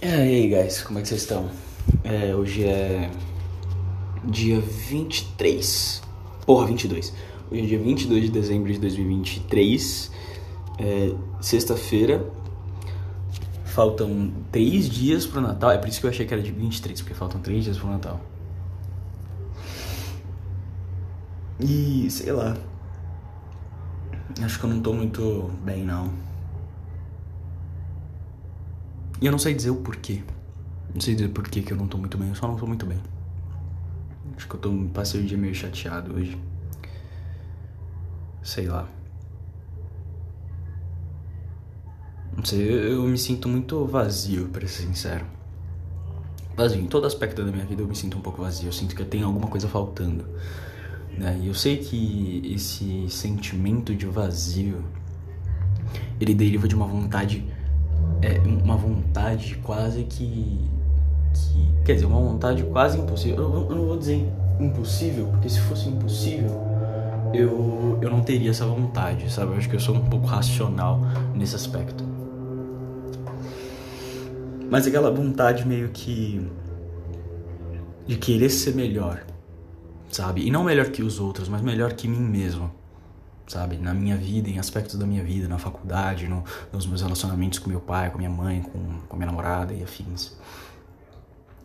É, e aí, guys, como é que vocês estão? É, hoje é dia 23. Porra, 22. Hoje é dia 22 de dezembro de 2023. É, Sexta-feira. Faltam 3 dias pro Natal. É por isso que eu achei que era de 23, porque faltam 3 dias pro Natal. E sei lá. Acho que eu não tô muito bem, não. E eu não sei dizer o porquê. Não sei dizer porquê que eu não tô muito bem, eu só não tô muito bem. Acho que eu tô, passei o dia meio chateado hoje. Sei lá. Não sei, eu, me sinto muito vazio, pra ser sincero. Vazio, em todo aspecto da minha vida eu me sinto um pouco vazio. Eu sinto que tenho alguma coisa faltando. Né? E eu sei que esse sentimento de vazio ele deriva de uma vontade é uma vontade quase que, que, Quer dizer, uma vontade quase impossível. Eu, eu, não vou dizer impossível, porque se fosse impossível, eu, eu não teria essa vontade, sabe? Eu acho que eu sou um pouco racional nesse aspecto. Mas aquela vontade meio que. de querer ser melhor, sabe? E não melhor que os outros, mas melhor que mim mesmo sabe? Na minha vida, em aspectos da minha vida, na faculdade, no, nos meus relacionamentos com meu pai, com minha mãe, com, com minha namorada e afins.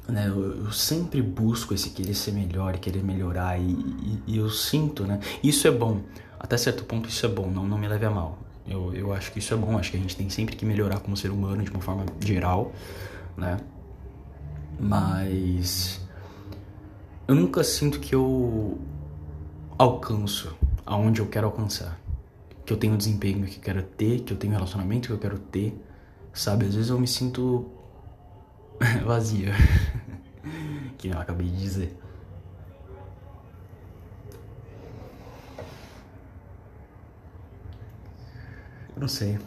Né, eu, eu, sempre busco esse querer ser melhor e querer melhorar e, e, e, eu sinto, né? Isso é bom, até certo ponto isso é bom, não, não me leve a mal. Eu, eu acho que isso é bom, acho que a gente tem sempre que melhorar como ser humano de uma forma geral, né? Mas eu nunca sinto que eu alcanço aonde eu quero alcançar. Que eu tenho o desempenho que eu quero ter, que eu tenho o relacionamento que eu quero ter. Sabe, às vezes eu me sinto vazia. que eu acabei de dizer. Eu não sei.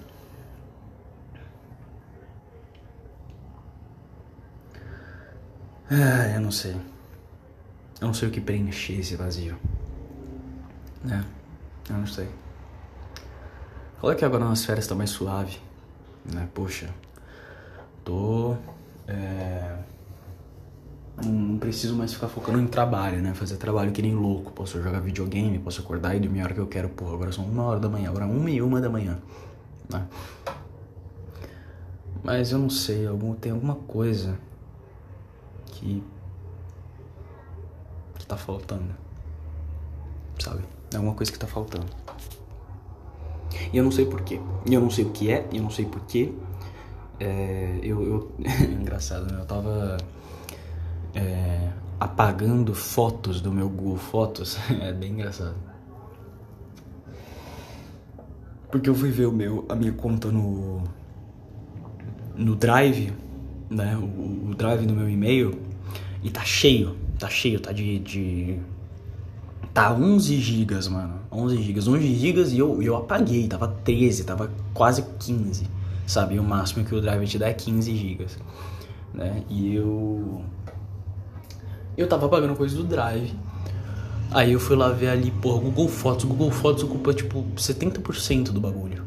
Ah, eu não sei. Eu não sei o que preencher esse vazio. É, eu não sei. Fala que agora nas férias tá mais suave, né? Poxa, tô. É, não preciso mais ficar focando em trabalho, né? Fazer trabalho que nem louco. Posso jogar videogame, posso acordar e dormir a hora que eu quero. Porra, agora são uma hora da manhã, agora uma e uma da manhã, né? Mas eu não sei, algum, tem alguma coisa que. que tá faltando, sabe? É uma coisa que tá faltando. E eu não sei porquê. E eu não sei o que é, eu não sei porquê. É, eu, eu engraçado, né? Eu tava é, apagando fotos do meu Google Fotos. é bem engraçado. Porque eu fui ver o meu, a minha conta no no Drive, né? O, o Drive do meu e-mail e tá cheio, tá cheio, tá de, de Tá 11 gigas, mano. 11 gigas. 11 gigas e eu, eu apaguei. Tava 13, tava quase 15. Sabe? O máximo que o Drive te dá é 15 gigas. Né? E eu... Eu tava apagando coisa do Drive. Aí eu fui lá ver ali, porra, Google Fotos. Google Fotos ocupa, tipo, 70% do bagulho.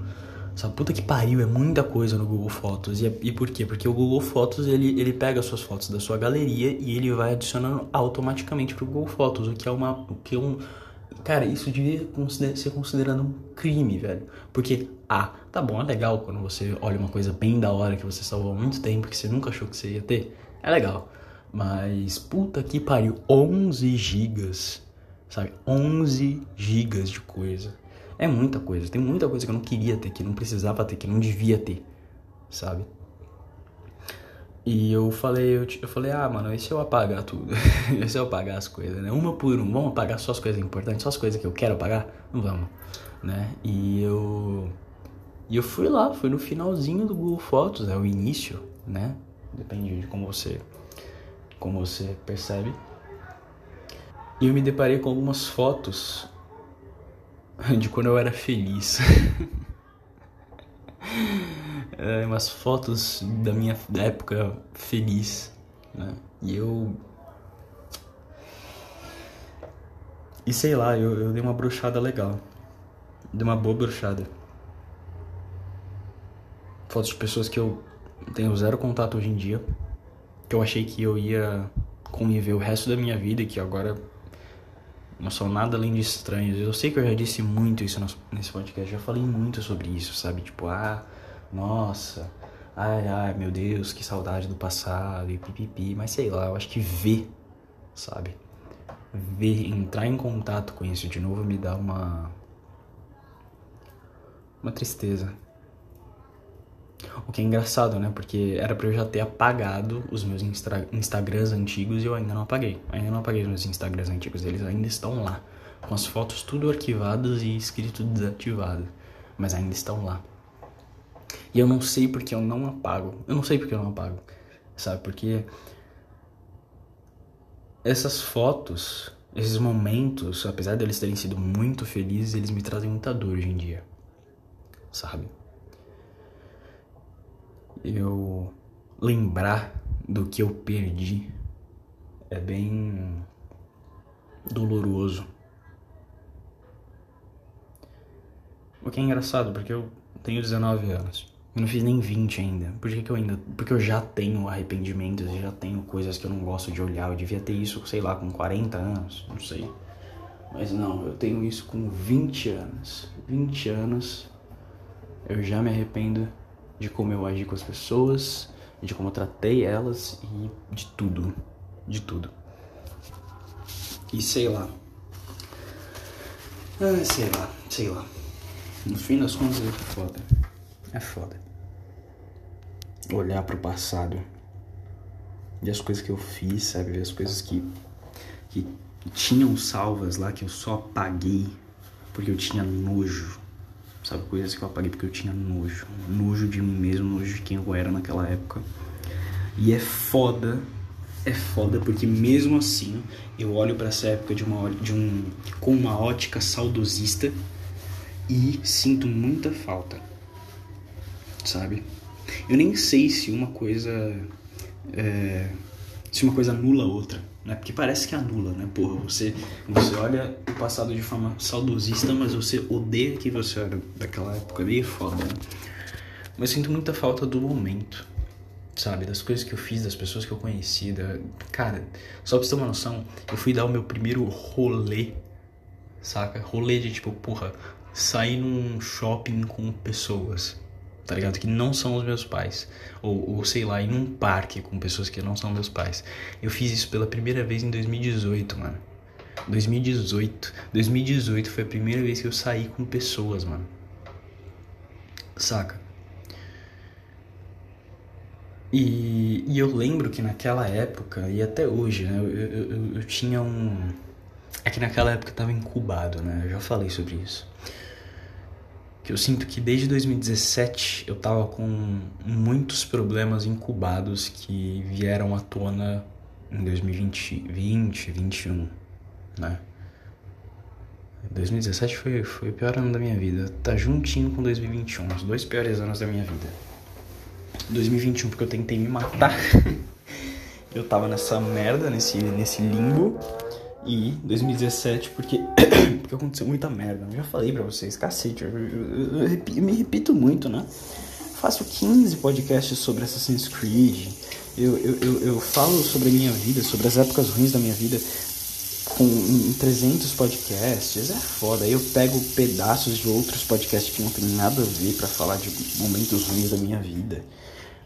Essa puta que pariu, é muita coisa no Google Fotos. E, é, e por quê? Porque o Google Fotos, ele, ele pega as suas fotos da sua galeria e ele vai adicionando automaticamente pro Google Fotos, o que é uma... O que é um, cara, isso devia ser considerado um crime, velho. Porque, ah, tá bom, é legal quando você olha uma coisa bem da hora que você salvou há muito tempo, que você nunca achou que você ia ter. É legal. Mas, puta que pariu, 11 gigas, sabe? 11 gigas de coisa. É muita coisa, tem muita coisa que eu não queria ter, que não precisava ter, que não devia ter, sabe? E eu falei, eu, eu falei, ah, mano, e se eu apagar tudo? e se eu apagar as coisas, né? Uma por uma, vamos apagar só as coisas importantes, só as coisas que eu quero apagar? Não vamos, né? E eu. E eu fui lá, fui no finalzinho do Google Fotos, é o início, né? Depende de como você, como você percebe. E eu me deparei com algumas fotos de quando eu era feliz. é, umas fotos da minha época feliz, né? E eu. E sei lá, eu, eu dei uma bruxada legal. Dei uma boa bruxada. Fotos de pessoas que eu tenho zero contato hoje em dia. Que eu achei que eu ia conviver o resto da minha vida e que agora não são nada além de estranhos. Eu sei que eu já disse muito isso nesse podcast, já falei muito sobre isso, sabe? Tipo, ah, nossa, ai, ai, meu Deus, que saudade do passado e pipipi. Mas sei lá, eu acho que ver, sabe? Ver, entrar em contato com isso de novo me dá uma. Uma tristeza. O que é engraçado, né? Porque era pra eu já ter apagado os meus Insta Instagrams antigos e eu ainda não apaguei. Ainda não apaguei os meus Instagrams antigos, eles ainda estão lá. Com as fotos tudo arquivadas e escrito desativado. Mas ainda estão lá. E eu não sei porque eu não apago. Eu não sei porque eu não apago. Sabe? Porque essas fotos, esses momentos, apesar deles terem sido muito felizes, eles me trazem muita dor hoje em dia. Sabe? Eu lembrar do que eu perdi é bem doloroso. O que é engraçado, porque eu tenho 19 anos. Eu não fiz nem 20 ainda. Por que, que eu ainda. Porque eu já tenho arrependimentos, eu já tenho coisas que eu não gosto de olhar. Eu devia ter isso, sei lá, com 40 anos, não sei. Mas não, eu tenho isso com 20 anos. 20 anos eu já me arrependo de como eu agi com as pessoas, de como eu tratei elas e de tudo. De tudo. E sei lá. Ah, sei lá, sei lá. No fim das contas é foda. É foda. Olhar pro passado. Ver as coisas que eu fiz, sabe? As coisas que, que tinham salvas lá que eu só apaguei porque eu tinha nojo. Sabe? Coisas que eu apaguei porque eu tinha nojo. Nojo de mim mesmo, nojo de quem eu era naquela época. E é foda. É foda porque mesmo assim eu olho para essa época de uma, de um, com uma ótica saudosista e sinto muita falta, sabe? Eu nem sei se uma coisa é, se uma coisa anula a outra, né? Porque parece que anula, né? Porra, você você olha o passado de forma saudosista, mas você odeia que você era daquela época, meio foda. Né? Mas sinto muita falta do momento, sabe? Das coisas que eu fiz, das pessoas que eu conheci, da... cara, só pra você ter uma noção, eu fui dar o meu primeiro rolê, saca? Rolê de tipo, porra, sair num shopping com pessoas, tá ligado? Que não são os meus pais. Ou, ou, sei lá, ir num parque com pessoas que não são meus pais. Eu fiz isso pela primeira vez em 2018, mano. 2018. 2018 foi a primeira vez que eu saí com pessoas, mano. Saca? E, e eu lembro que naquela época, e até hoje, né, eu, eu, eu, eu tinha um. É que naquela época eu tava incubado, né? Eu já falei sobre isso eu sinto que desde 2017 eu tava com muitos problemas incubados que vieram à tona em 2020, 20, 21, né? 2017 foi, foi o pior ano da minha vida. Tá juntinho com 2021, os dois piores anos da minha vida. 2021 porque eu tentei me matar. eu tava nessa merda, nesse, nesse limbo. E 2017 porque porque aconteceu muita merda. Eu já falei pra vocês, cacete, eu, eu, eu, eu me repito muito, né? Faço 15 podcasts sobre Assassin's Creed. Eu, eu, eu, falo sobre a minha vida, sobre as épocas ruins da minha vida com em 300 podcasts. É foda. Eu pego pedaços de outros podcasts que não tem nada a ver para falar de momentos ruins da minha vida,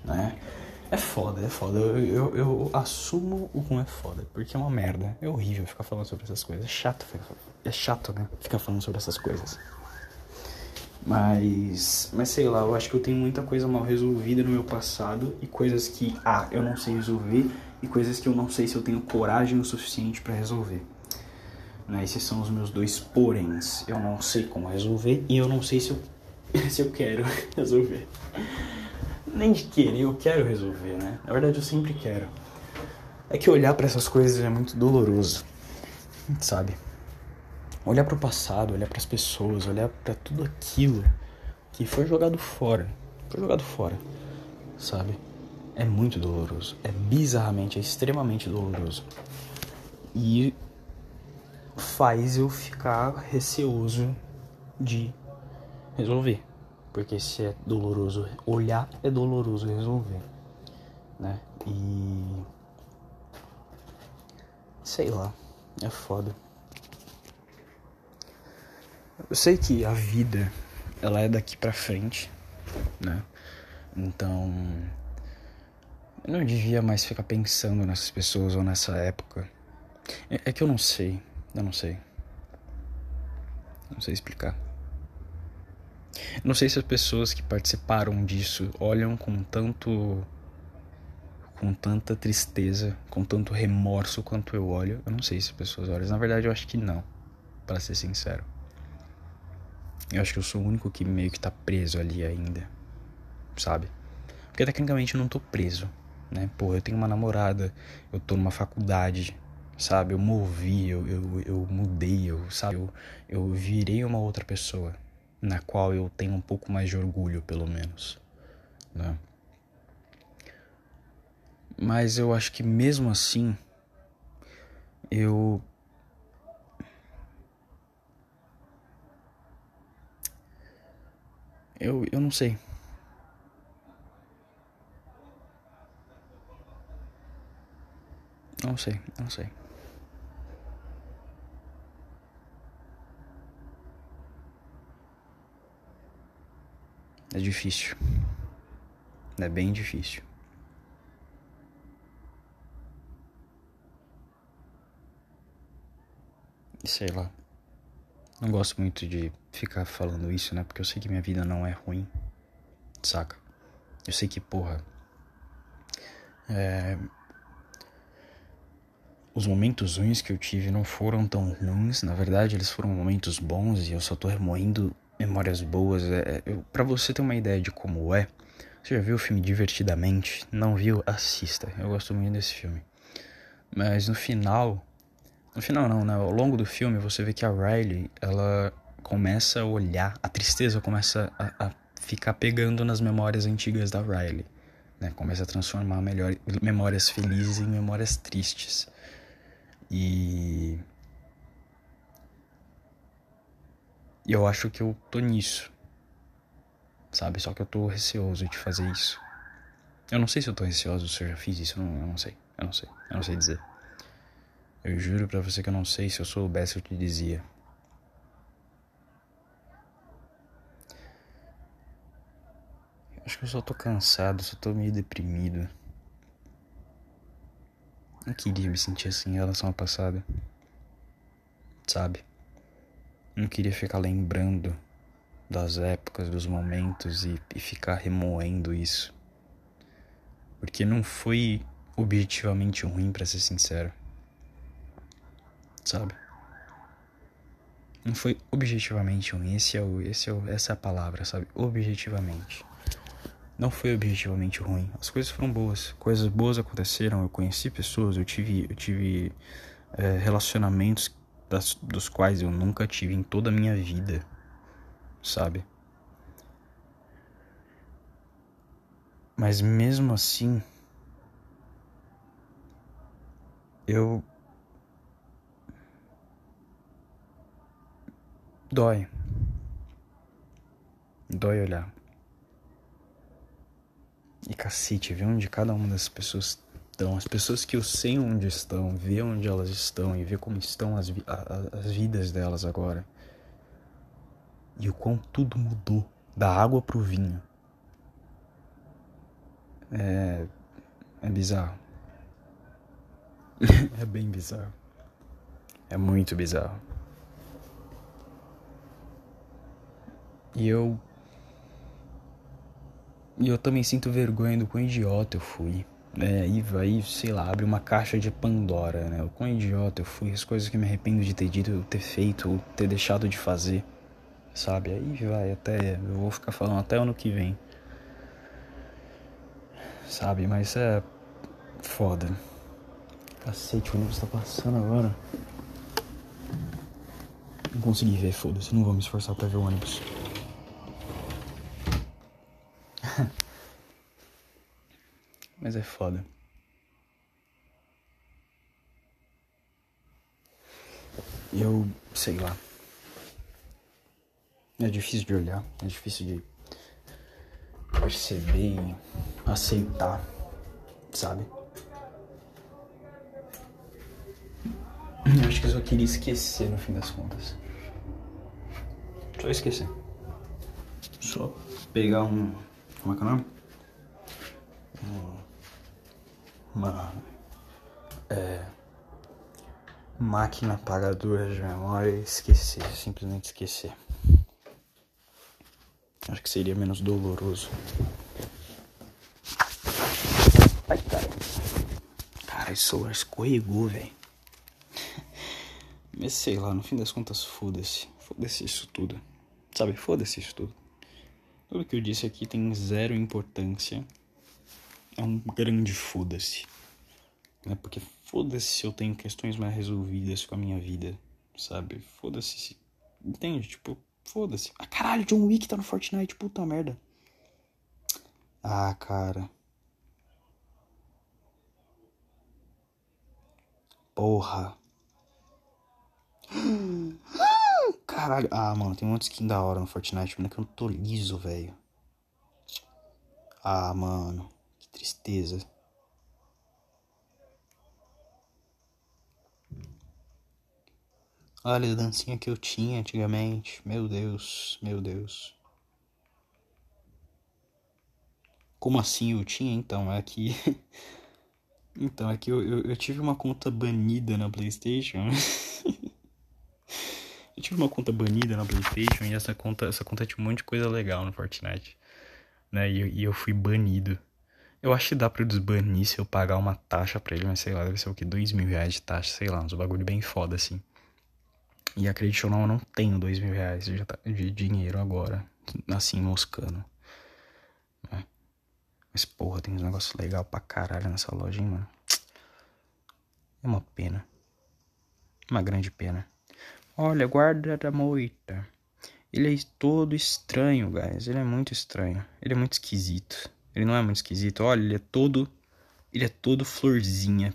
né? É foda, é foda. Eu, eu, eu, assumo o como é foda, porque é uma merda. É horrível ficar falando sobre essas coisas. É chato, é chato, né? Ficar falando sobre essas coisas. Mas, mas sei lá, eu acho que eu tenho muita coisa mal resolvida no meu passado e coisas que, ah, eu não sei resolver e coisas que eu não sei se eu tenho coragem o suficiente para resolver. Né? Esses são os meus dois poréns. Eu não sei como resolver e eu não sei se eu, se eu quero resolver nem de querer, eu quero resolver, né? Na verdade, eu sempre quero. É que olhar para essas coisas é muito doloroso, sabe? Olhar para o passado, olhar para as pessoas, olhar para tudo aquilo que foi jogado fora, foi jogado fora, sabe? É muito doloroso, é bizarramente, é extremamente doloroso. E faz eu ficar receoso de resolver, Porque se é doloroso olhar, é doloroso resolver, né? E sei lá, é foda. Eu sei que a vida ela é daqui para frente, né? Então eu não devia mais ficar pensando nessas pessoas ou nessa época. É, é que eu não sei, eu não sei. Não sei explicar. Não sei se as pessoas que participaram disso olham com tanto. com tanta tristeza, com tanto remorso quanto eu olho. Eu não sei se as pessoas olham. Na verdade, eu acho que não, para ser sincero. Eu acho que eu sou o único que meio que tá preso ali ainda, sabe? Porque tecnicamente eu não tô preso, né? Pô, eu tenho uma namorada, eu tô numa faculdade, sabe? Eu movi, eu, eu, eu mudei, eu, sabe? Eu, eu virei uma outra pessoa na qual eu tenho um pouco mais de orgulho, pelo menos, né? Mas eu acho que mesmo assim, eu eu, eu não sei. Não sei, não sei. É difícil. É bem difícil. Sei lá. Não gosto muito de ficar falando isso, né? Porque eu sei que minha vida não é ruim. Saca? Eu sei que, porra. É... Os momentos ruins que eu tive não foram tão ruins. Na verdade, eles foram momentos bons e eu só tô remoendo memórias boas. É, é para você ter uma ideia de como é, você já viu o filme Divertidamente? Não viu? Assista. Eu gosto muito desse filme. Mas no final, no final não, né? Ao longo do filme você vê que a Riley, ela começa a olhar, a tristeza começa a, a ficar pegando nas memórias antigas da Riley, né? Começa a transformar melhor, memórias felizes em memórias tristes. E E eu acho que eu tô nisso. Sabe? Só que eu tô receoso de fazer isso. Eu não sei se eu tô receoso, se eu já fiz isso, eu não, eu não sei. Eu não sei. Eu não sei dizer. Eu juro pra você que eu não sei. Se eu soubesse, eu te dizia. Acho que eu só tô cansado, só tô meio deprimido. Não queria me sentir assim em relação ao passado. Sabe? Não queria ficar lembrando das épocas, dos momentos e, e ficar remoendo isso. Porque não foi objetivamente ruim, para ser sincero. Sabe? Não foi objetivamente ruim. Esse é o, esse é o, essa é a palavra, sabe? Objetivamente. Não foi objetivamente ruim. As coisas foram boas. Coisas boas aconteceram. Eu conheci pessoas. Eu tive, eu tive é, relacionamentos das, dos quais eu nunca tive em toda a minha vida, sabe? Mas mesmo assim, eu. Dói. Dói olhar. E cacete, ver onde cada uma das pessoas então, as pessoas que eu sei onde estão, ver onde elas estão e ver como estão as, vi as vidas delas agora. E o quão tudo mudou da água pro vinho. É. É bizarro. é bem bizarro. É muito bizarro. E eu. E eu também sinto vergonha do quão idiota eu fui. É, aí vai, sei lá, abre uma caixa de Pandora, né? O quão idiota eu fui, as coisas que me arrependo de ter dito, ter feito, ter deixado de fazer, sabe? Aí vai, até, eu vou ficar falando até ano que vem, sabe? Mas é foda. Cacete, o ônibus tá passando agora. Não consegui ver, foda-se, não vou me esforçar pra ver o ônibus. Mas é foda. Eu sei lá. É difícil de olhar, é difícil de perceber e aceitar, sabe? Eu acho que eu só queria esquecer no fim das contas. Só esquecer. Só pegar um. Como é que é o nome? Uma. É. Máquina apagadora de memória e esquecer. Simplesmente esquecer. Acho que seria menos doloroso. Ai, cara. Cara, esse celular escorregou, velho. Mas sei lá, no fim das contas, foda-se. Foda-se isso tudo. Sabe, foda-se isso tudo. Tudo que eu disse aqui tem zero importância. É um grande foda-se. Né? Porque foda-se se eu tenho questões mais resolvidas com a minha vida. Sabe? Foda-se se. Entende? Tipo, Foda-se. Ah, caralho, John Wick tá no Fortnite, puta merda. Ah, cara. Porra. Caralho. Ah, mano, tem um monte de skin da hora no Fortnite, mano, que eu não tô liso, velho. Ah, mano. Tristeza. Olha a dancinha que eu tinha antigamente. Meu Deus, meu Deus. Como assim eu tinha? Então, é que. então, é que eu, eu, eu tive uma conta banida na PlayStation. eu tive uma conta banida na PlayStation e essa conta, essa conta tinha um monte de coisa legal no Fortnite. Né? E, e eu fui banido. Eu acho que dá pra desbanir se eu pagar uma taxa pra ele, mas sei lá, deve ser o que? Dois mil reais de taxa, sei lá, uns bagulho bem foda assim. E acredite ou não, eu não tenho dois mil reais de, de dinheiro agora, assim, moscando. Né? Mas, porra, tem uns negócios legais pra caralho nessa loja, hein, mano. É uma pena. Uma grande pena. Olha, guarda da moita. Ele é todo estranho, guys. Ele é muito estranho. Ele é muito esquisito. Ele não é muito esquisito. Olha, ele é todo. Ele é todo florzinha.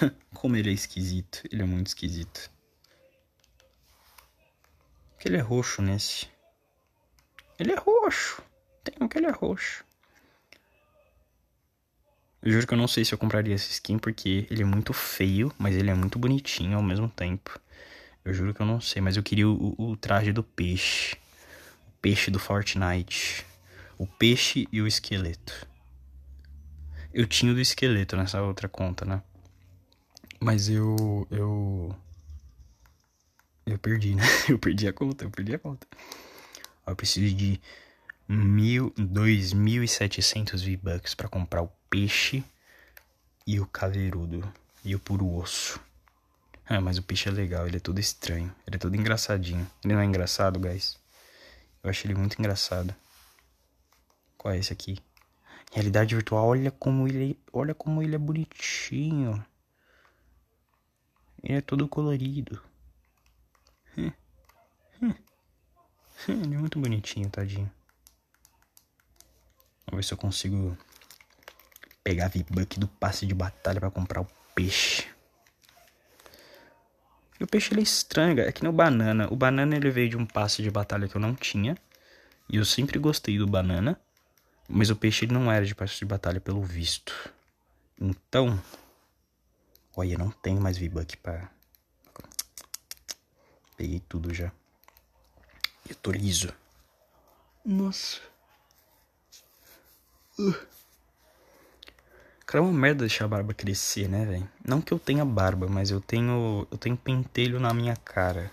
Como ele é esquisito. Ele é muito esquisito. Que ele é roxo nesse. Ele é roxo. Tem um que ele é roxo. Eu juro que eu não sei se eu compraria esse skin porque ele é muito feio, mas ele é muito bonitinho ao mesmo tempo. Eu juro que eu não sei, mas eu queria o, o traje do peixe. O peixe do Fortnite. O peixe e o esqueleto. Eu tinha o do esqueleto nessa outra conta, né? Mas eu. Eu. Eu perdi, né? Eu perdi a conta, eu perdi a conta. Eu preciso de mil, 2.700 V-Bucks pra comprar o peixe e o caveirudo e o puro osso. Ah, mas o peixe é legal, ele é todo estranho, ele é todo engraçadinho. Ele não é engraçado, guys? Eu acho ele muito engraçado. Qual é esse aqui? Realidade virtual, olha como ele, olha como ele é bonitinho. Ele é todo colorido. Ele é muito bonitinho, tadinho. Vamos ver se eu consigo pegar a V-Buck do passe de batalha para comprar o peixe. E o peixe ele é estranho, é que nem o banana. O banana ele veio de um passe de batalha que eu não tinha. E eu sempre gostei do banana. Mas o peixe não era de passe de batalha pelo visto. Então. Olha, não tenho mais V-Buck pra. Peguei tudo já. Eu tô liso. Nossa. Uh. Cara, é uma merda deixar a barba crescer, né, velho? Não que eu tenha barba, mas eu tenho. Eu tenho pentelho na minha cara.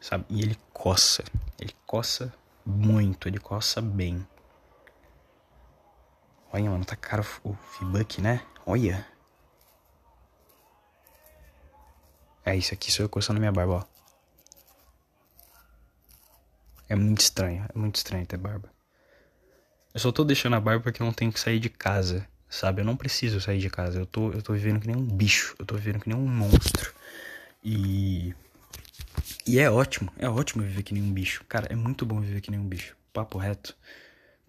Sabe? E ele coça. Ele coça muito, ele coça bem. Olha, mano, tá caro o Fibuck, né? Olha. É isso aqui, sou eu coçando minha barba, ó. É muito estranho, é muito estranho ter barba. Eu só tô deixando a barba porque eu não tenho que sair de casa, sabe? Eu não preciso sair de casa. Eu tô, eu tô vivendo que nem um bicho, eu tô vivendo que nem um monstro. E. E é ótimo, é ótimo viver que nem um bicho. Cara, é muito bom viver que nem um bicho. Papo reto.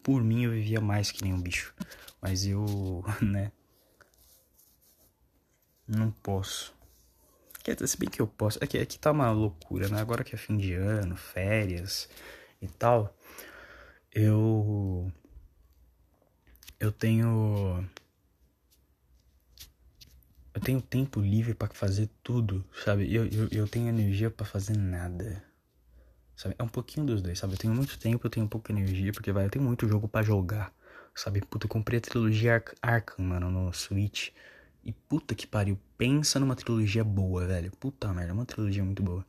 Por mim eu vivia mais que nem um bicho. Mas eu, né? Não posso. Se bem que eu posso. É que, é que tá uma loucura, né? Agora que é fim de ano, férias e tal. eu. Eu tenho. Eu tenho tempo livre para fazer tudo, sabe? Eu, eu, eu tenho energia para fazer nada. Sabe? É um pouquinho dos dois, sabe? Eu tenho muito tempo, eu tenho pouca energia, porque vai, eu tenho muito jogo para jogar. Sabe? Puta, eu comprei a trilogia Ark Arkham, mano, no Switch. E puta que pariu, pensa numa trilogia boa, velho. Puta merda, uma trilogia muito boa.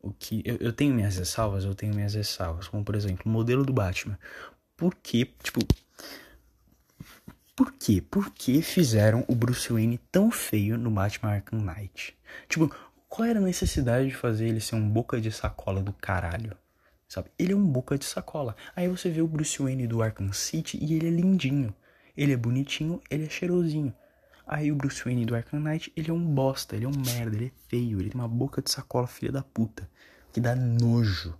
O que eu, eu tenho minhas ressalvas, eu tenho minhas ressalvas, como por exemplo, o modelo do Batman. Por que, tipo, por quê? Por que fizeram o Bruce Wayne tão feio no Batman Arkham Knight? Tipo, qual era a necessidade de fazer ele ser um boca de sacola do caralho? Sabe? Ele é um boca de sacola. Aí você vê o Bruce Wayne do Arkham City e ele é lindinho. Ele é bonitinho, ele é cheirosinho. Aí o Bruce Wayne do Arkham Knight, ele é um bosta, ele é um merda, ele é feio, ele tem uma boca de sacola filha da puta. Que dá nojo,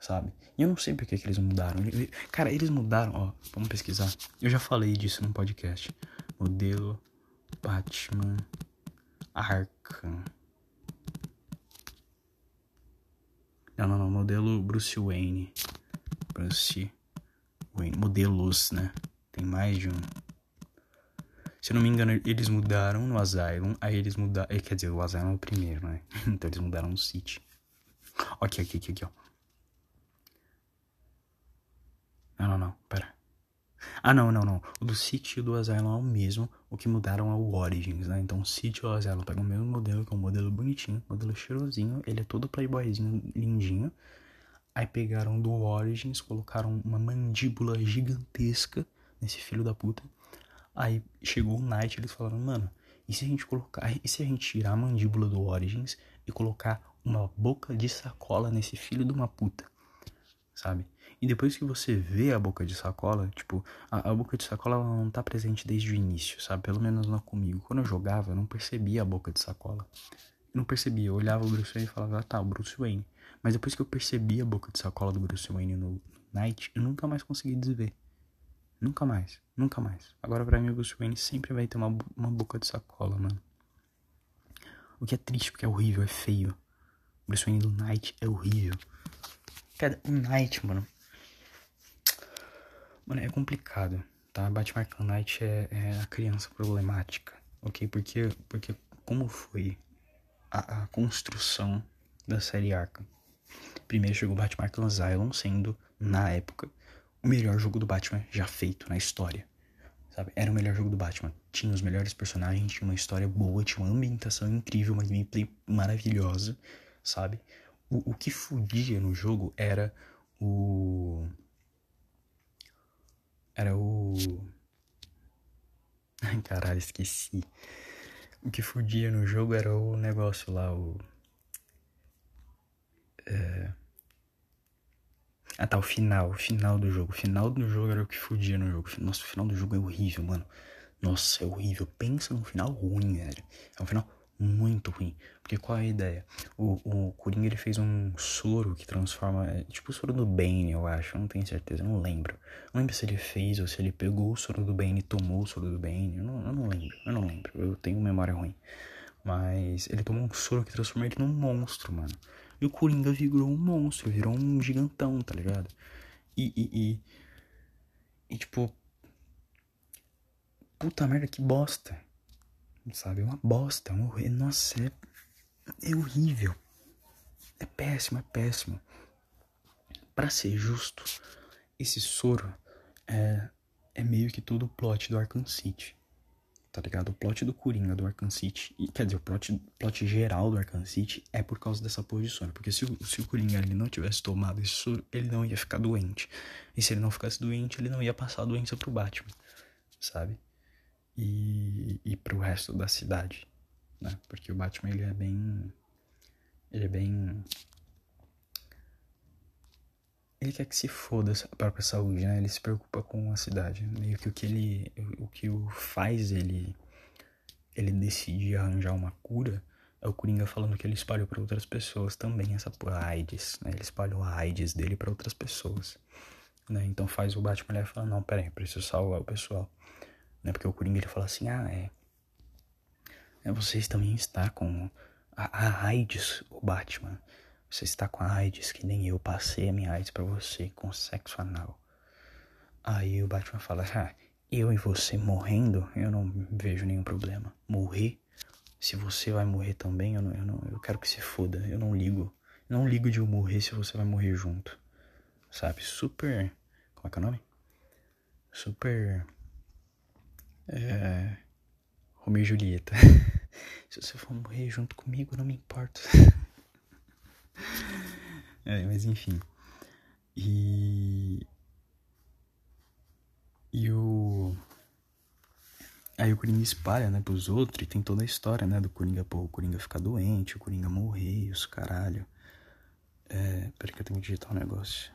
sabe? E eu não sei porque que eles mudaram. Cara, eles mudaram, ó, vamos pesquisar. Eu já falei disso no podcast. Modelo Batman Arkham. Não, não, não, modelo Bruce Wayne. Bruce Wayne, modelos, né? Tem mais de um. Se eu não me engano, eles mudaram no Asylum, aí eles mudaram. Eh, quer dizer, o Asylum é o primeiro, né? então eles mudaram no City. Aqui, aqui, aqui, aqui, ó. Não, não, não, pera. Ah, não, não, não. O do City e do Asylum é o mesmo. O que mudaram é o Origins, né? Então o City e o Asylum pegam o mesmo modelo, que é um modelo bonitinho, modelo cheirosinho. Ele é todo playboyzinho, lindinho. Aí pegaram do Origins, colocaram uma mandíbula gigantesca nesse filho da puta. Aí chegou o Night, eles falaram, mano, e se a gente colocar, e se a gente tirar a mandíbula do Origins e colocar uma boca de sacola nesse filho de uma puta, sabe? E depois que você vê a boca de sacola, tipo, a, a boca de sacola ela não tá presente desde o início, sabe? Pelo menos não comigo. Quando eu jogava, eu não percebia a boca de sacola. Eu não percebia, eu olhava o Bruce Wayne e falava, ah, tá, o Bruce Wayne. Mas depois que eu percebi a boca de sacola do Bruce Wayne no Night, eu nunca mais consegui desver. Nunca mais, nunca mais. Agora pra mim o Bruce Wayne sempre vai ter uma, uma boca de sacola, mano. O que é triste, porque é horrível, é feio. O Bruce Wayne do Night é horrível. Cara, o Night, mano. Mano, é complicado, tá? Batman Arkham Knight é, é a criança problemática, ok? Porque, porque como foi a, a construção da série Arkham? Primeiro chegou Batman Arkham Asylum, sendo, na época, o melhor jogo do Batman já feito na história. Sabe? Era o melhor jogo do Batman. Tinha os melhores personagens, tinha uma história boa, tinha uma ambientação incrível, uma gameplay maravilhosa, sabe? O, o que fudia no jogo era o. Era o. Ai caralho, esqueci. O que fudia no jogo era o negócio lá, o. É ah tá, o final, o final do jogo. O final do jogo era o que fudia no jogo. Nossa, o final do jogo é horrível, mano. Nossa, é horrível. Pensa num final ruim, velho. É um final muito ruim. Porque qual é a ideia? O, o Coringa ele fez um soro que transforma. É, tipo o soro do Bane, eu acho. Não tenho certeza, não lembro. Não lembro se ele fez ou se ele pegou o soro do Bane e tomou o soro do Bane. Eu não, eu não lembro, eu não lembro. Eu tenho memória ruim. Mas ele tomou um soro que transformou ele num monstro, mano. E o Coringa virou um monstro, virou um gigantão, tá ligado? E, e, e, e tipo. Puta merda, que bosta. Sabe? É uma bosta. É nossa, é, é horrível. É péssimo, é péssimo. Para ser justo, esse soro é, é meio que todo o plot do Arkham City tá ligado? O plot do Coringa do Arkham City, e, quer dizer, o plot, plot geral do Arkham City é por causa dessa porra de sono. Porque se, se o Coringa ele não tivesse tomado esse soro, ele não ia ficar doente. E se ele não ficasse doente, ele não ia passar a doença pro Batman, sabe? E, e pro resto da cidade, né? Porque o Batman ele é bem. Ele é bem ele quer que se foda a própria saúde, né? Ele se preocupa com a cidade. Meio que o que ele. O que o faz ele. Ele decidir arranjar uma cura é o Coringa falando que ele espalhou para outras pessoas também essa a AIDS, né? Ele espalhou a AIDS dele para outras pessoas, né? Então faz o Batman ele falar, não, pera aí, preciso salvar o pessoal, né? Porque o Coringa ele fala assim, ah, é, é vocês também está com a, a AIDS, o Batman. Você está com a AIDS, que nem eu passei a minha AIDS para você com sexo anal. Aí o Batman fala: Ah, eu e você morrendo, eu não vejo nenhum problema. Morrer? Se você vai morrer também, eu, não, eu, não, eu quero que se foda. Eu não ligo. Eu não ligo de eu morrer se você vai morrer junto. Sabe? Super. Como é que é o nome? Super. É. Romeu e Julieta. se você for morrer junto comigo, não me importa. é, mas enfim. E. E o. Aí o Coringa espalha, né, pros outros, e tem toda a história, né, do Coringa, pô, o Coringa ficar doente, o Coringa morrer, os caralho. É. Peraí que eu tenho que digitar um negócio.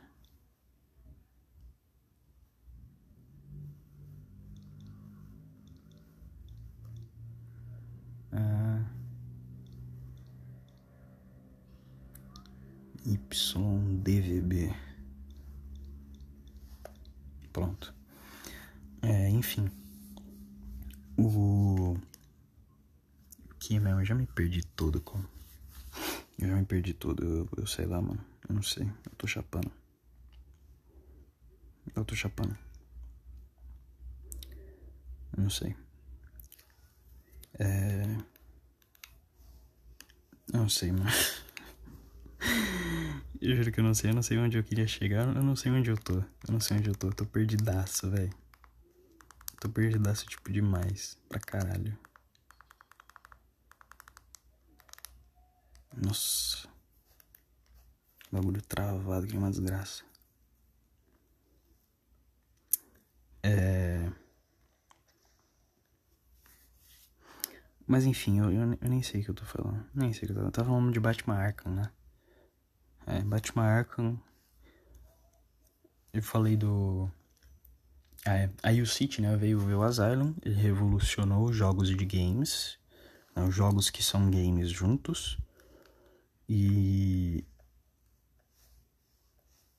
YDVB. Pronto. É, enfim. O. Que mesmo? Eu já me perdi todo com. Eu já me perdi todo. Eu, eu sei lá, mano. Eu não sei. Eu tô chapando. Eu tô chapando. Eu não sei. É. Não sei, mano. Eu juro que eu não sei, eu não sei onde eu queria chegar, eu não sei onde eu tô. Eu não sei onde eu tô, eu tô perdidaço, velho. Tô perdidaço, tipo, demais. Pra caralho. Nossa. Bagulho travado, que é uma desgraça. É. Mas enfim, eu, eu, eu, nem sei o que eu tô falando. Nem sei o que eu tô falando. Eu tava falando de Batman Arkham, né? É, Batman Arkham. Eu falei do. Ah, é. Aí o City, né, veio ver o Asylum, ele revolucionou os jogos de games, né, os jogos que são games juntos. E...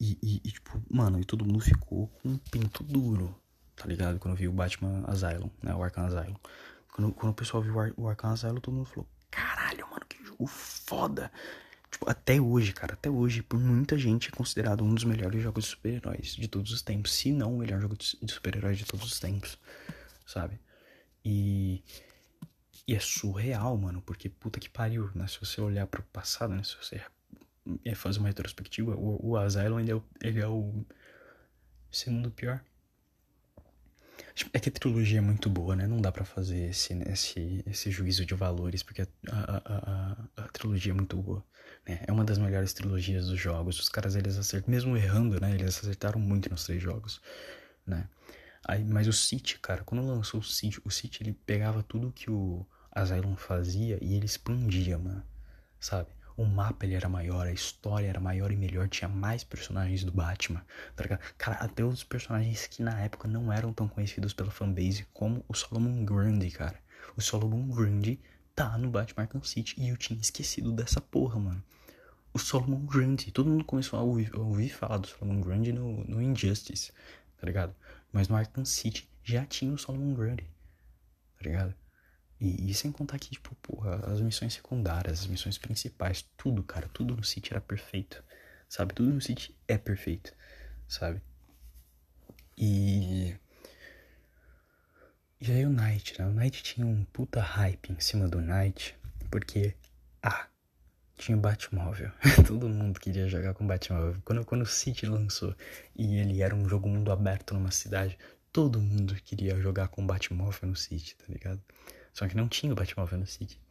E, e, e, tipo, mano, e todo mundo ficou com um pinto duro, tá ligado? Quando viu o Batman Asylum, né, o Arkham Asylum. Quando, quando o pessoal viu o, Ar o Arkham Asylum, todo mundo falou, caralho, mano, que jogo foda. Tipo, até hoje, cara, até hoje, por muita gente é considerado um dos melhores jogos de super-heróis de todos os tempos. Se não o melhor jogo de super-heróis de todos os tempos, sabe? E. E é surreal, mano, porque puta que pariu, né? Se você olhar pro passado, né? Se você fazer uma retrospectiva, o, o Asylum ele é o, ele é o segundo pior é que a trilogia é muito boa, né? Não dá para fazer esse, esse, esse juízo de valores, porque a, a, a, a, trilogia é muito boa. Né? É uma das melhores trilogias dos jogos. Os caras, eles acertam, mesmo errando, né? Eles acertaram muito nos três jogos, né? Aí, mas o City, cara, quando lançou o City, o City ele pegava tudo que o Asylum fazia e ele expandia, mano. Sabe? o mapa ele era maior, a história era maior e melhor, tinha mais personagens do Batman, tá? Cara, até os personagens que na época não eram tão conhecidos pela fanbase como o Solomon Grundy, cara. O Solomon Grundy tá no Batman Arkham City e eu tinha esquecido dessa porra, mano. O Solomon Grundy, todo mundo começou a ouvir, a ouvir falar do Solomon Grundy no, no Injustice, tá ligado? Mas no Arkham City já tinha o Solomon Grundy, tá ligado? E, e, sem contar que, tipo, porra, as missões secundárias, as missões principais, tudo, cara, tudo no City era perfeito, sabe? Tudo no City é perfeito, sabe? E. E aí o Knight, né? O Knight tinha um puta hype em cima do Knight, porque. Ah, tinha Batmóvel. Todo mundo queria jogar com Batmóvel. Quando, quando o City lançou e ele era um jogo mundo aberto numa cidade, todo mundo queria jogar com Batmóvel no City, tá ligado? Só que não tinha o Batmóvel no City.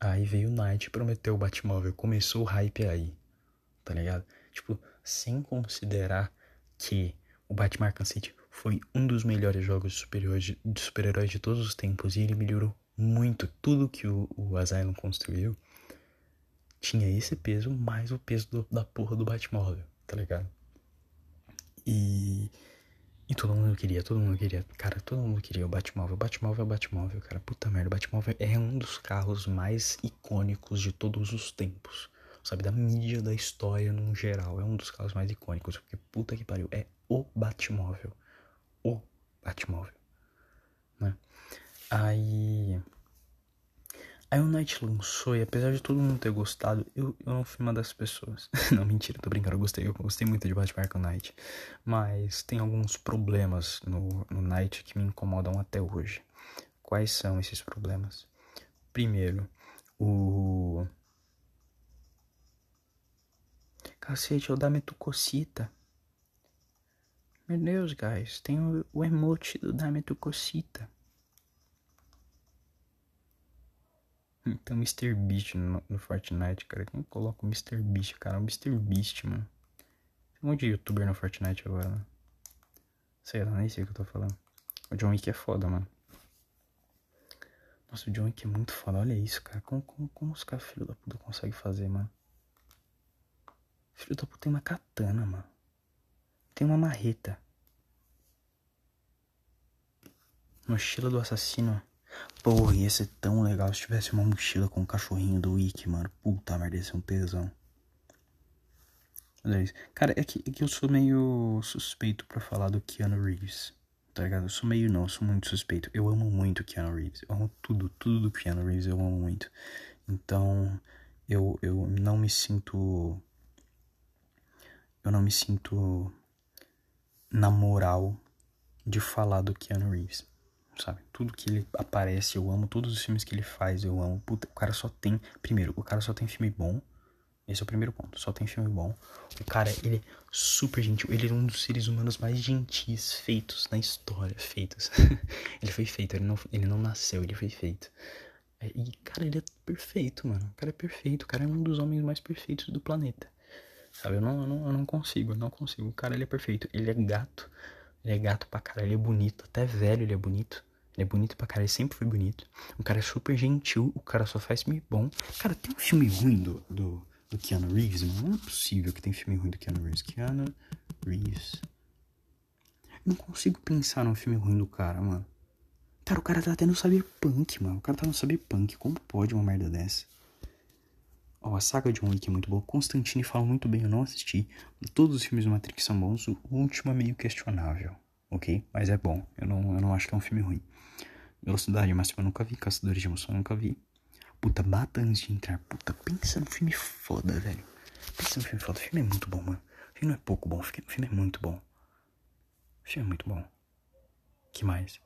Aí veio o Knight prometeu o Batmóvel. Começou o hype aí. Tá ligado? Tipo, sem considerar que o Batman Arkham City foi um dos melhores jogos de super-heróis de, super de todos os tempos e ele melhorou muito tudo que o, o Asylum construiu. Tinha esse peso mais o peso do, da porra do Batmóvel, tá ligado? E e todo mundo queria, todo mundo queria. Cara, todo mundo queria o Batmóvel. Batmóvel é o Batmóvel, cara. Puta merda, o Batmóvel é um dos carros mais icônicos de todos os tempos. Sabe, da mídia, da história no geral. É um dos carros mais icônicos. Porque puta que pariu. É o Batmóvel. O Batmóvel. Né? Aí. Aí o Night lançou e apesar de todo mundo ter gostado, eu, eu não fui uma das pessoas. não, mentira, tô brincando, eu gostei. Eu gostei muito de Batman Arkham Knight. Mas tem alguns problemas no, no Night que me incomodam até hoje. Quais são esses problemas? Primeiro, o... Cacete, é o Dame Cocita. Meu Deus, guys, tem o, o emote do Dame Cocita. Então, Mr. Beast no, no, Fortnite, cara. Quem coloca o Mr. Beast, cara? O Mr. Beast, mano. Tem um monte de youtuber no Fortnite agora, né? Sei lá, nem sei o que eu tô falando. O John Wick é foda, mano. Nossa, o John Wick é muito foda. Olha isso, cara. Como, como, como os caras, filho da puta, conseguem fazer, mano? Filho da puta tem uma katana, mano. Tem uma marreta. Mochila do assassino. Porra, ia ser tão legal se tivesse uma mochila com o cachorrinho do Wiki, mano. Puta merda, ia ser um tesão. Isso. Cara, é que, é que eu sou meio suspeito para falar do Keanu Reeves. Tá ligado? Eu sou meio não, eu sou muito suspeito. Eu amo muito o Keanu Reeves. Eu amo tudo, tudo do Keanu Reeves eu amo muito. Então, eu, eu não me sinto. Eu não me sinto na moral de falar do Keanu Reeves sabe? Tudo que ele aparece, eu amo. Todos os filmes que ele faz, eu amo. Puta, o cara só tem. Primeiro, o cara só tem filme bom. Esse é o primeiro ponto. Só tem filme bom. O cara, ele é super gentil. Ele é um dos seres humanos mais gentis feitos na história. Feitos. ele foi feito. Ele não, ele não nasceu, ele foi feito. É, e, cara, ele é perfeito, mano. O cara é perfeito. O cara é um dos homens mais perfeitos do planeta. Sabe? Eu não, eu não, eu não consigo, eu não consigo. O cara, ele é perfeito. Ele é gato. Ele é gato pra caralho, ele é bonito. Até velho ele é bonito. Ele é bonito pra caralho, ele sempre foi bonito. O cara é super gentil, o cara só faz filme bom. Cara, tem um filme ruim do, do, do Keanu Reeves, mano? Não é possível que tem filme ruim do Keanu Reeves. Keanu Reeves. Eu não consigo pensar num filme ruim do cara, mano. Cara, o cara tá até no Cyberpunk, mano. O cara tá no Cyberpunk. Como pode uma merda dessa? Ó, a saga de John Wick é muito boa. Constantine fala muito bem, eu não assisti. Todos os filmes do Matrix são bons. O último é meio questionável, ok? Mas é bom. Eu não, eu não acho que é um filme ruim. Velocidade máxima eu nunca vi. Caçadores de emoção eu nunca vi. Puta, bata antes de entrar. Puta, pensa no filme foda, velho. Pensa no filme foda. O filme é muito bom, mano. O filme não é pouco bom. O filme é muito bom. O filme é muito bom. que mais?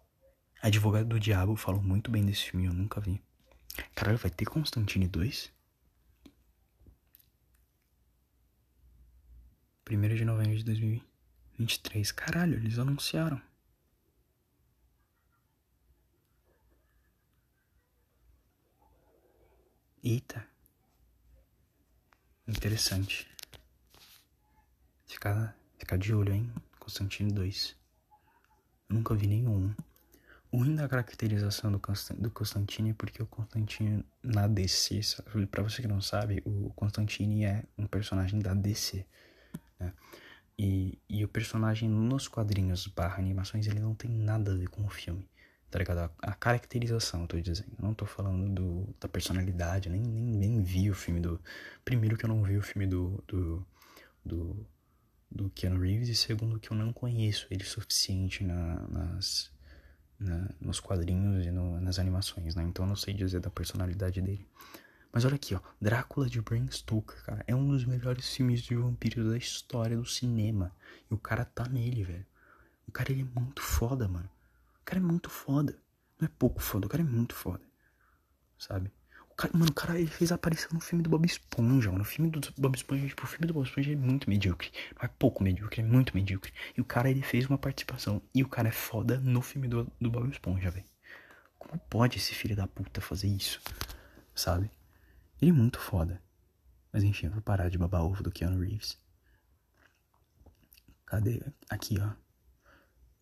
Advogado do Diabo falou muito bem desse filme. Eu nunca vi. Caralho, vai ter Constantine 2? 1 de novembro de 2023. Caralho, eles anunciaram. Eita. Interessante. Ficar, de olho, hein? Constantino 2. nunca vi nenhum. O ruim da caracterização do, do Constantine é porque o Constantine na DC, pra você que não sabe, o Constantine é um personagem da DC. Né? E, e o personagem nos quadrinhos barra animações, ele não tem nada a ver com o filme. Tá ligado? A, caracterização, eu tô dizendo. Não tô falando do, da personalidade, nem, nem, nem vi o filme do. Primeiro que eu não vi o filme do. do, do, do Keanu Reeves, e segundo que eu não conheço ele suficiente na, nas, na, nos quadrinhos e no, nas animações, né? Então eu não sei dizer da personalidade dele. Mas olha aqui, ó. Drácula de Bram Stoker, cara. É um dos melhores filmes de vampiros da história do cinema. E o cara tá nele, velho. O cara, ele é muito foda, mano. O cara é muito foda. Não é pouco foda, o cara é muito foda. Sabe? O cara, mano, o cara ele fez aparição no filme do Bob Esponja, mano. O filme do Bob Esponja, tipo, o filme do Bob Esponja é muito medíocre. Não é pouco medíocre, é muito medíocre. E o cara, ele fez uma participação. E o cara é foda no filme do, do Bob Esponja, velho. Como pode esse filho da puta fazer isso? Sabe? Ele é muito foda. Mas enfim, eu vou parar de babar ovo do Keanu Reeves. Cadê? Aqui, ó.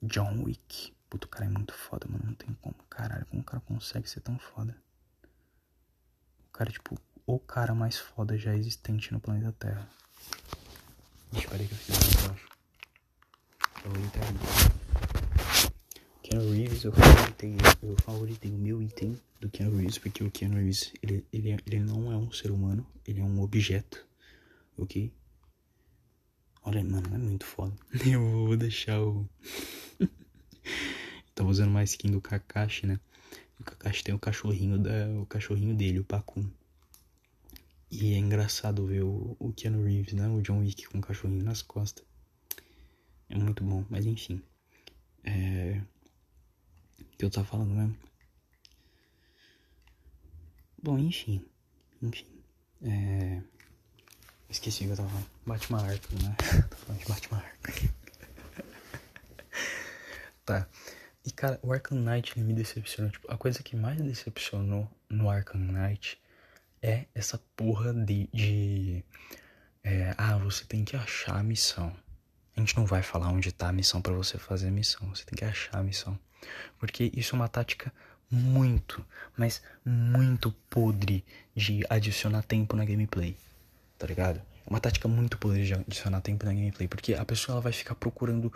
John Wick. Puto, o cara é muito foda, mano. Não tem como. Caralho, como o cara consegue ser tão foda? O cara, tipo, o cara mais foda já existente no planeta Terra. Deixa eu que eu fiz aqui embaixo. Eu vou Keanu Reeves, eu favoritei, eu favoritei o meu item do Keanu Reeves, porque o Keanu Reeves, ele, ele, ele não é um ser humano, ele é um objeto, ok? Olha, mano, é muito foda. Eu vou deixar o... Tava usando mais skin do Kakashi, né? O Kakashi tem o cachorrinho, da, o cachorrinho dele, o Pakun. E é engraçado ver o, o Keanu Reeves, né? O John Wick com o cachorrinho nas costas. É muito bom, mas enfim. É... Que eu tava falando mesmo? Bom, enfim. Enfim. É... Esqueci que eu tava falando. Batman Arkham, né? tô falando de Batman Arkham. tá. E cara, o Arkham Knight ele me decepcionou. Tipo, a coisa que mais decepcionou no Arkham Knight é essa porra de. de é, ah, você tem que achar a missão. A gente não vai falar onde tá a missão para você fazer a missão. Você tem que achar a missão. Porque isso é uma tática muito, mas muito podre de adicionar tempo na gameplay. Tá ligado? É uma tática muito podre de adicionar tempo na gameplay. Porque a pessoa ela vai ficar procurando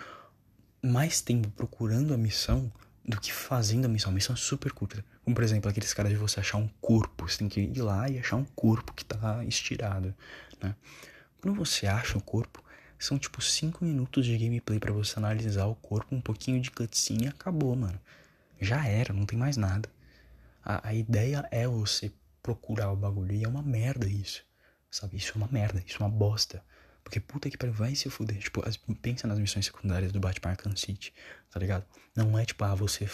mais tempo procurando a missão do que fazendo a missão. A missão é super curta. Como, por exemplo, aqueles caras de você achar um corpo. Você tem que ir lá e achar um corpo que tá estirado, né? Quando você acha o corpo, são tipo 5 minutos de gameplay para você analisar o corpo, um pouquinho de cutscene e acabou, mano. Já era, não tem mais nada. A, a ideia é você procurar o bagulho e é uma merda isso. Sabe? Isso é uma merda, isso é uma bosta. Porque puta que pariu, vai se fuder. Tipo, as, pensa nas missões secundárias do Batman Arkham City, tá ligado? Não é tipo, ah, você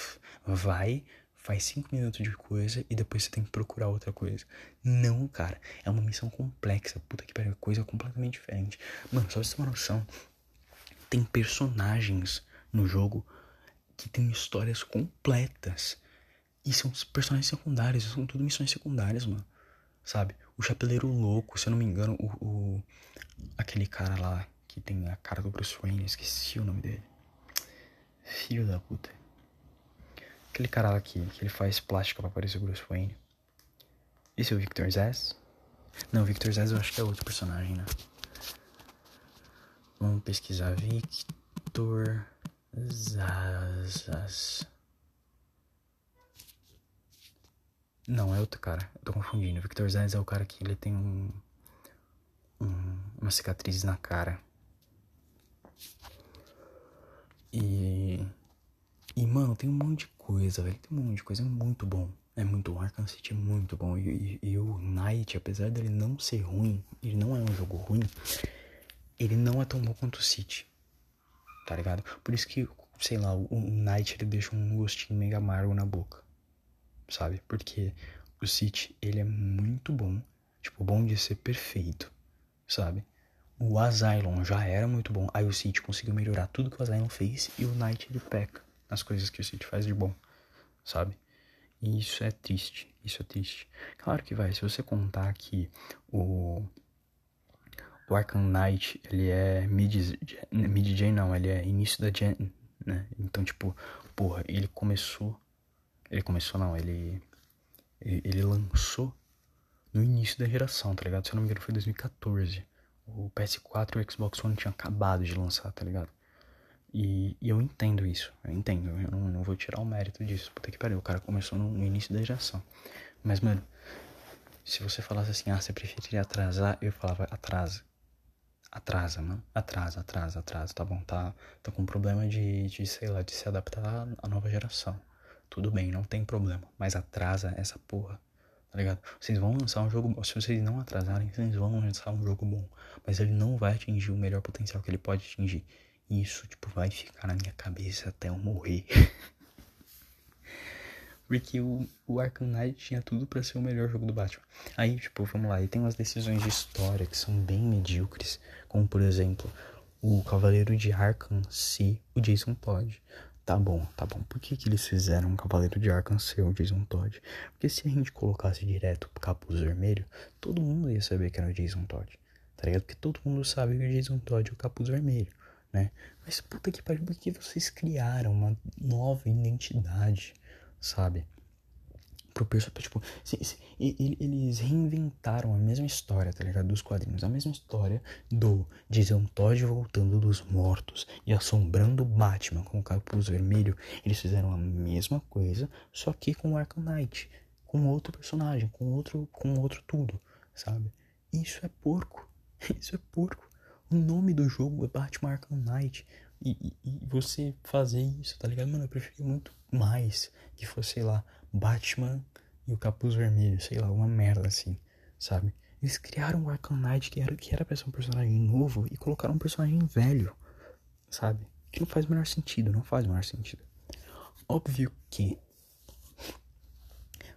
vai, faz cinco minutos de coisa e depois você tem que procurar outra coisa. Não, cara. É uma missão complexa. Puta que pariu, coisa completamente diferente. Mano, só pra você ter uma noção. Tem personagens no jogo que tem histórias completas. E são personagens secundários, são tudo missões secundárias, mano. Sabe? O Chapeleiro Louco, se eu não me engano, o, o, aquele cara lá que tem a cara do Bruce Wayne, esqueci o nome dele. Filho da puta. Aquele cara lá que, que ele faz plástica pra parecer o Bruce Wayne. Esse é o Victor Zez? Não, Victor Zez eu acho que é outro personagem, né? Vamos pesquisar. Victor Zaz. Não, é outro cara. Eu tô confundindo. Victor Zez é o cara que ele tem um, um uma cicatriz na cara. E e, mano, tem um monte de coisa, velho. Tem um monte de coisa. É muito bom. É muito bom. Arkham City é muito bom. E, e, e, o Knight, apesar dele não ser ruim, ele não é um jogo ruim, ele não é tão bom quanto o City. Tá ligado? Por isso que, sei lá, o, Knight ele deixa um gostinho meio amargo na boca. Sabe? Porque o City, ele é muito bom. Tipo, bom de ser perfeito. Sabe? O Asylum já era muito bom. Aí o City conseguiu melhorar tudo que o Asylum fez e o Knight ele peca nas coisas que o City faz de bom, sabe? E isso é triste, isso é triste. Claro que vai, se você contar que o o Arkham Knight, ele é mid, mid gen não, ele é início da gen, né? Então, tipo, porra, ele começou ele começou não, ele ele lançou no início da geração, tá ligado? Se eu não me engano foi 2014. O PS4 e o Xbox One tinham acabado de lançar, tá ligado? E, eu entendo isso, eu entendo, eu não, não, vou tirar o mérito disso. Puta que pariu, o cara começou no, no, início da geração. Mas, mano, se você falasse assim, ah, você preferia atrasar, eu falava, atrasa. Atrasa, mano. Atrasa, atrasa, atrasa, tá bom, tá, tá com problema de, de, sei lá, de se adaptar à nova geração. Tudo bem, não tem problema. Mas atrasa essa porra, tá ligado? Vocês vão lançar um jogo bom. Se vocês não atrasarem, vocês vão lançar um jogo bom. Mas ele não vai atingir o melhor potencial que ele pode atingir. Isso, tipo, vai ficar na minha cabeça até eu morrer. Porque o, o Arkham Knight tinha tudo para ser o melhor jogo do Batman. Aí, tipo, vamos lá, e tem umas decisões de história que são bem medíocres. Como, por exemplo, o Cavaleiro de Arkham se o Jason Todd. Tá bom, tá bom. Por que, que eles fizeram um Cavaleiro de Arkham ser o Jason Todd? Porque se a gente colocasse direto pro capuz vermelho, todo mundo ia saber que era o Jason Todd. Tá ligado? Porque todo mundo sabe que o Jason Todd é o capuz vermelho né? Mas puta que pariu, porque vocês criaram uma nova identidade, sabe? Pro personagem, tipo, se, se, eles reinventaram a mesma história, tá ligado? Dos quadrinhos, a mesma história do Jason Todd voltando dos mortos e assombrando Batman com o capuz vermelho. Eles fizeram a mesma coisa, só que com o Arkham Knight, com outro personagem, com outro, com outro tudo, sabe? Isso é porco. Isso é porco. O nome do jogo é Batman Arkham Knight. E, e, e, você fazer isso, tá ligado? Mano, eu prefiro muito mais que fosse, sei lá, Batman e o Capuz Vermelho, sei lá, uma merda assim, sabe? Eles criaram o Arkham Knight, que era, que era pra ser um personagem novo, e colocaram um personagem velho, sabe? Que não faz o menor sentido, não faz o menor sentido. Óbvio que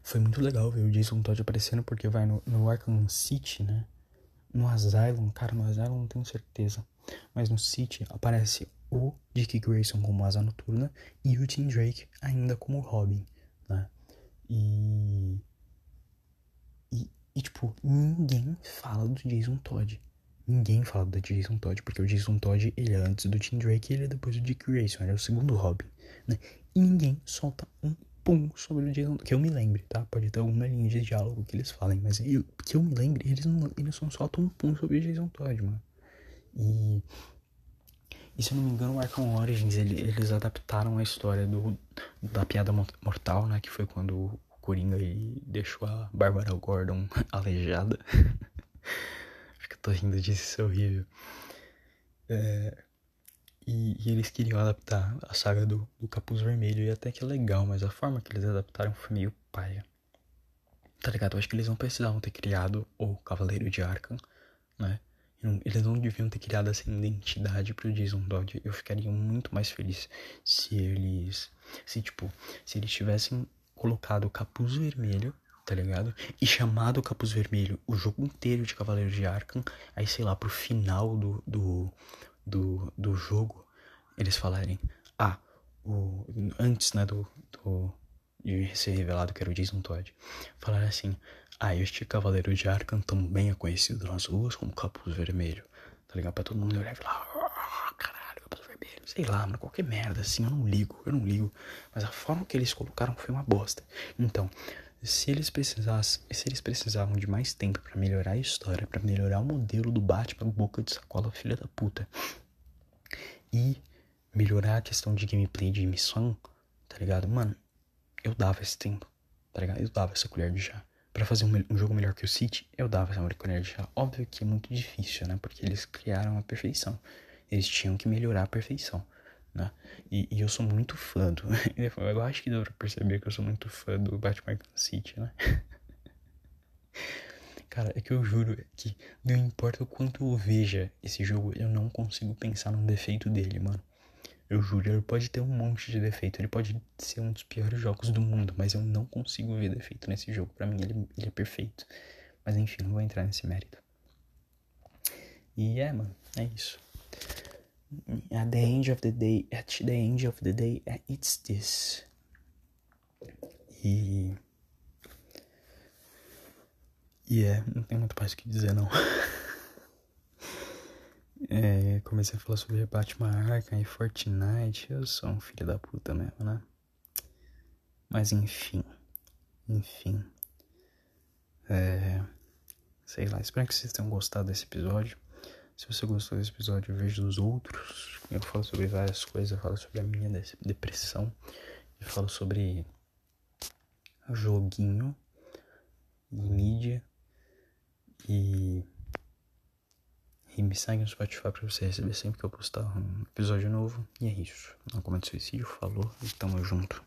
foi muito legal ver o Jason Todd aparecendo, porque vai no, no Arkham City, né? No Asylum, cara, no Asylum não tenho certeza. Mas no City aparece o Dick Grayson como Asa Noturna e o Tim Drake ainda como Robin, né? E, e, e, tipo, ninguém fala do Jason Todd. Ninguém fala do Jason Todd, porque o Jason Todd, ele é antes do Tim Drake e ele é depois do Dick Grayson, ele é o segundo Robin, né? E ninguém solta um pum sobre o Jason, que eu me lembre, tá? Pode ter alguma linha de diálogo que eles falem, mas eu, que eu me lembre, eles não, eles não soltam um pum sobre o Jason Todd, mano. E e se eu não me engano, o Arkham Origins, ele, eles adaptaram a história do, da piada mortal, né? Que foi quando o Coringa ele deixou a Bárbara Gordon aleijada. Fica tô rindo disso, isso é horrível. É, e, e, eles queriam adaptar a saga do, do Capuz Vermelho, e até que é legal, mas a forma que eles adaptaram foi meio paia. Tá ligado? Eu acho que eles não precisavam ter criado o Cavaleiro de Arkham, né? Eles não deviam ter criado essa identidade pro Jason Todd. Eu ficaria muito mais feliz se eles. Se, tipo, se eles tivessem colocado o capuz vermelho, tá ligado? E chamado o capuz vermelho o jogo inteiro de Cavaleiro de Arkham. Aí, sei lá, pro final do, do, do, do jogo, eles falarem: Ah, o, antes, né, do, do, de ser revelado que era o Jason Todd, falar assim: ah, este Cavaleiro de Arkham também é conhecido nas ruas como Capuz Vermelho. Tá ligado? Pra todo mundo olhar e falar, oh, caralho, Capuz Vermelho. Sei lá, mano, qualquer merda assim, eu não ligo, eu não ligo. Mas a forma que eles colocaram foi uma bosta. Então, se eles precisassem, se eles precisavam de mais tempo para melhorar a história, para melhorar o modelo do Batman boca de sacola filha da puta e melhorar a questão de gameplay de missão, tá ligado? Mano, eu dava esse tempo, tá ligado? Eu dava essa colher de chá para fazer um, um, jogo melhor que o City, eu dava essa colher de chá. Óbvio que é muito difícil, né? Porque eles criaram a perfeição. Eles tinham que melhorar a perfeição, né? E, e eu sou muito fã do... eu acho que dá pra perceber que eu sou muito fã do Batman City, né? Cara, é que eu juro que não importa o quanto eu veja esse jogo, eu não consigo pensar num defeito dele, mano. Eu juro, ele pode ter um monte de defeito, ele pode ser um dos piores jogos do mundo, mas eu não consigo ver defeito nesse jogo. Para mim, ele, ele é perfeito. Mas enfim, não vou entrar nesse mérito. E é, mano, é isso. At the end of the day, at the end of the day, it's this. E. E é, não tem muito mais o que dizer, não. É, comecei a falar sobre Batman Arkham e Fortnite. Eu sou um filho da puta mesmo, né? Mas enfim. Enfim. É, sei lá, espero que vocês tenham gostado desse episódio. Se você gostou desse episódio, veja os outros. Eu falo sobre várias coisas. Eu falo sobre a minha depressão. Eu falo sobre joguinho e mídia. E e me segue no Spotify pra você receber sempre que eu postar um episódio novo. E é isso. Não comete suicídio, falou e tamo junto.